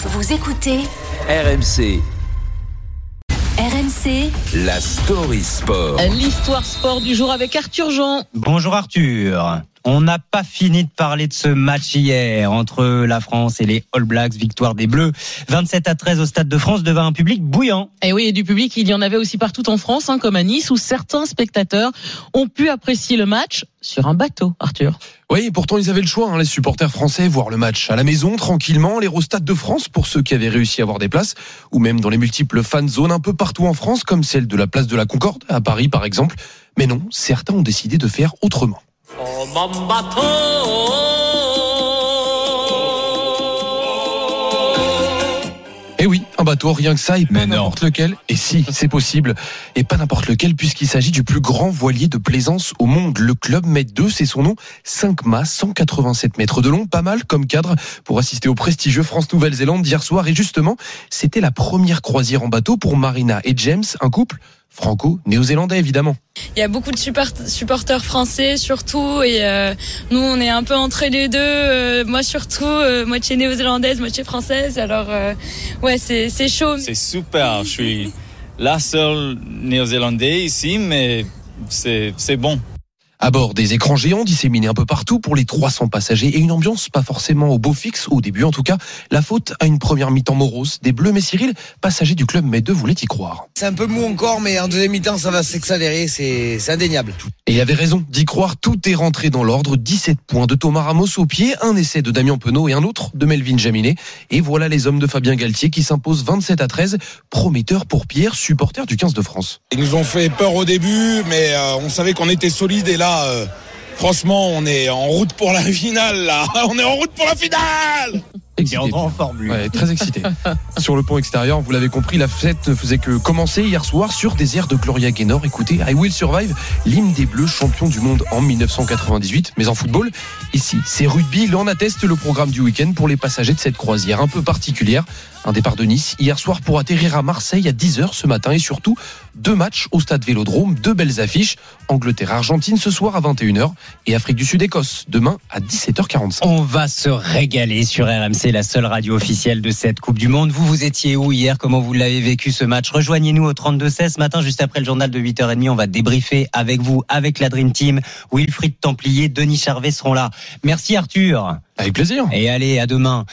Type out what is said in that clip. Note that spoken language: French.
Vous écoutez RMC, RMC la story sport. L'histoire sport du jour avec Arthur Jean. Bonjour Arthur. On n'a pas fini de parler de ce match hier entre la France et les All Blacks, victoire des Bleus. 27 à 13 au Stade de France devant un public bouillant. Et oui, et du public, il y en avait aussi partout en France, hein, comme à Nice, où certains spectateurs ont pu apprécier le match sur un bateau, Arthur. Oui, et pourtant ils avaient le choix, hein, les supporters français, voir le match à la maison, tranquillement, les au Stade de France pour ceux qui avaient réussi à avoir des places, ou même dans les multiples fan zones un peu partout en France, comme celle de la place de la Concorde, à Paris par exemple. Mais non, certains ont décidé de faire autrement. Eh oui, un bateau, rien que ça, et pas n'importe lequel. Et si, c'est possible. Et pas n'importe lequel, puisqu'il s'agit du plus grand voilier de plaisance au monde. Le Club Med 2, c'est son nom. 5 mâts, 187 mètres de long, pas mal comme cadre pour assister au prestigieux France-Nouvelle-Zélande d'hier soir. Et justement, c'était la première croisière en bateau pour Marina et James, un couple franco-néo-zélandais évidemment. Il y a beaucoup de support- supporters français surtout et euh, nous on est un peu entre les deux. euh, moi surtout euh, moitié néo-zélandaise, moitié française. Alors ouais c'est chaud. C'est super. Je suis la seule néo-zélandais ici, mais c'est bon. À bord, des écrans géants disséminés un peu partout pour les 300 passagers et une ambiance pas forcément au beau fixe, au début en tout cas. La faute à une première mi-temps morose des Bleus, mais Cyril, passager du club Med 2, voulait y croire. C'est un peu mou encore, mais en deuxième mi-temps, ça va s'accélérer, c'est c'est indéniable. Et il avait raison d'y croire, tout est rentré dans l'ordre. 17 points de Thomas Ramos au pied, un essai de Damien Penaud et un autre de Melvin Jaminet. Et voilà les hommes de Fabien Galtier qui s'imposent 27 à 13, prometteur pour Pierre, supporter du 15 de France. Ils nous ont fait peur au début, mais euh, on savait qu'on était solide et là, euh, franchement, on est en route pour la finale. Là, on est en route pour la finale. Il est en forme lui. Ouais, très excité. Sur le pont extérieur, vous l'avez compris, la fête ne faisait que commencer hier soir sur des airs de Gloria Gaynor. Écoutez, I Will Survive, l'hymne des Bleus, champion du monde en 1998. Mais en football, ici, c'est rugby. Il en atteste le programme du week-end pour les passagers de cette croisière un peu particulière. Un départ de Nice hier soir pour atterrir à Marseille à 10h ce matin et surtout deux matchs au stade Vélodrome, deux belles affiches. Angleterre-Argentine ce soir à 21h et Afrique du Sud-Écosse demain à 17h45. On va se régaler sur RMC, la seule radio officielle de cette Coupe du Monde. Vous, vous étiez où hier? Comment vous l'avez vécu ce match? Rejoignez-nous au 32-16 ce matin, juste après le journal de 8h30. On va débriefer avec vous, avec la Dream Team. Wilfried Templier, Denis Charvet seront là. Merci Arthur. Avec plaisir. Et allez, à demain.